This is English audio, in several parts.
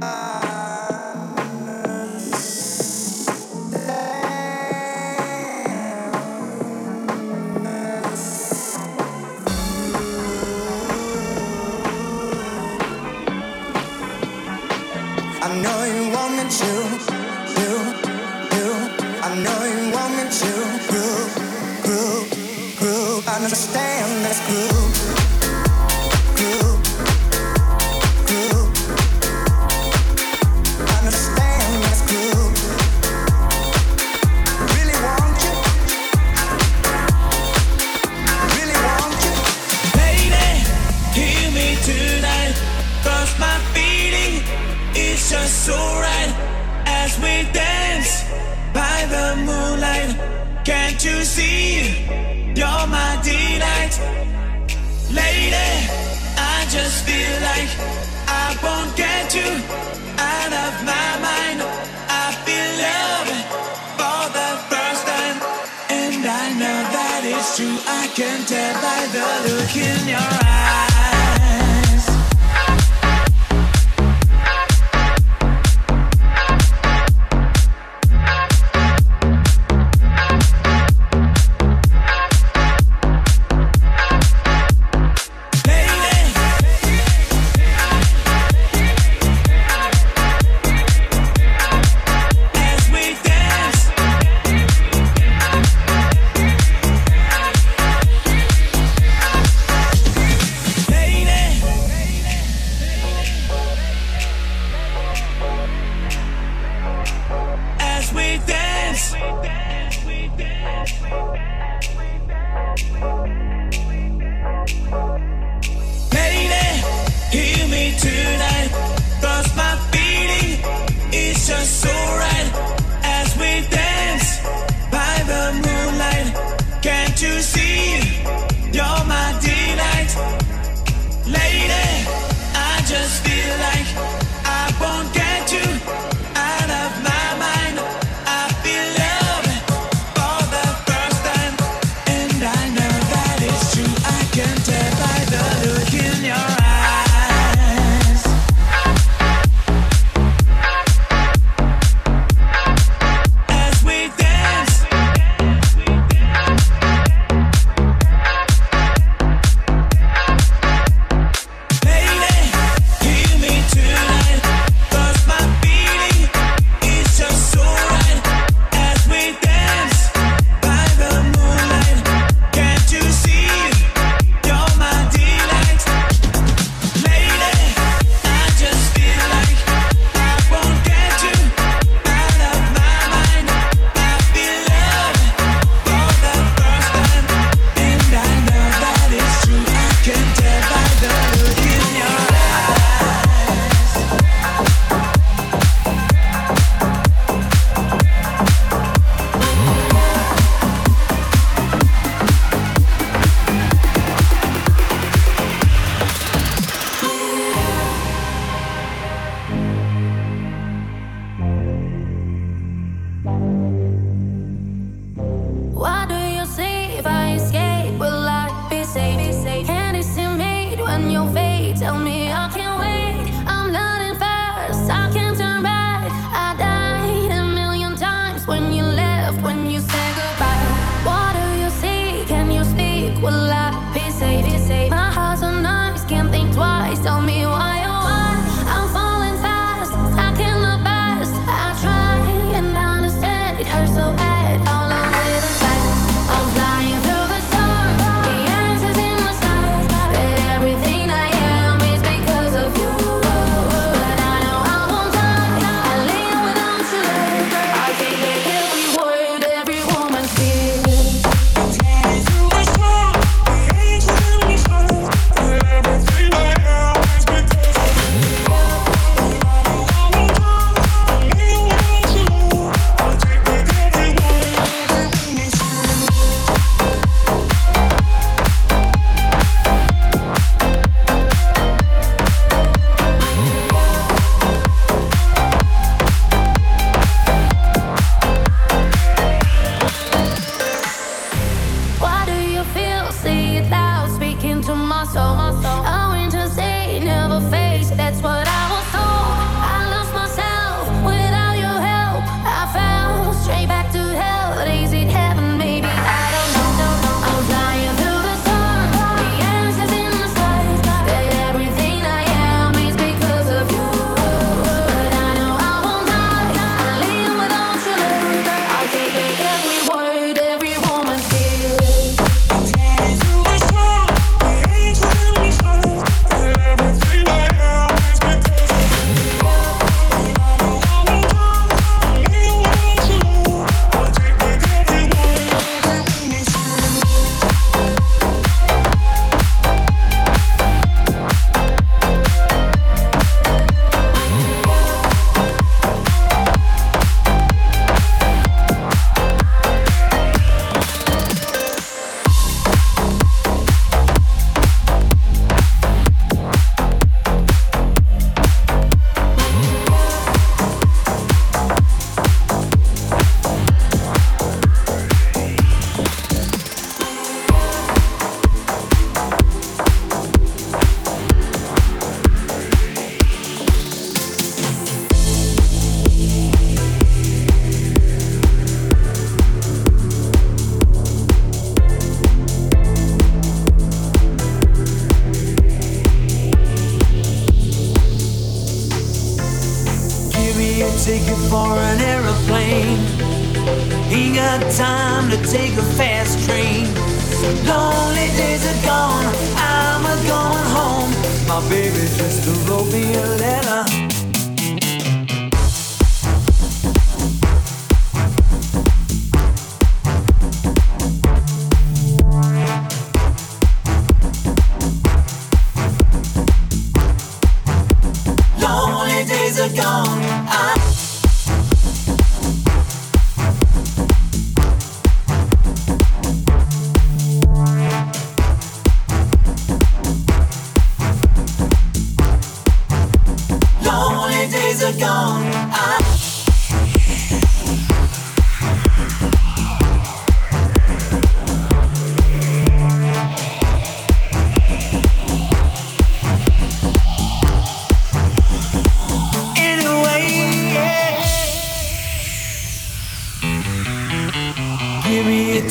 Ah.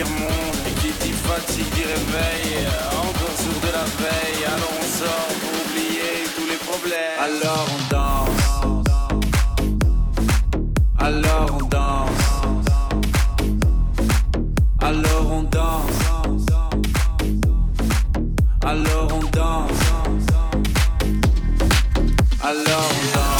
monde et qui dit fatigue dit réveil. Encore sourd de la veille Alors on sort pour oublier tous les problèmes. Alors on danse. Alors on danse. Alors on danse. Alors on danse. Alors on danse.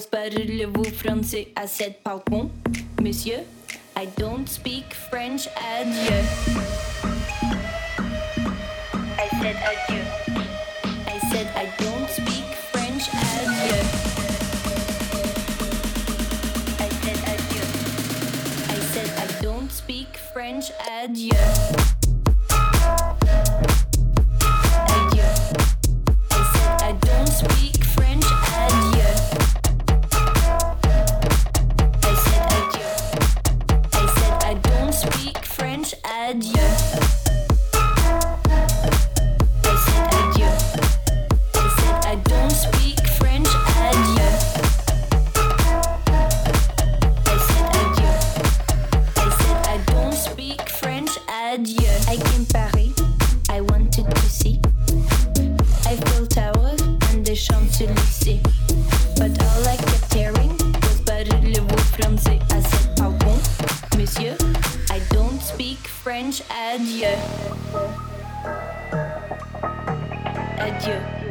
Parlez-vous français à cette balcon, monsieur? I don't speak French, adieu. I said adieu. I said I don't speak French, adieu. I said adieu. I said I don't speak French, adieu. speak French. adieu. adieu.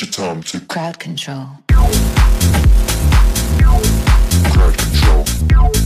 Your time to crowd control. Crowd control.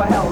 It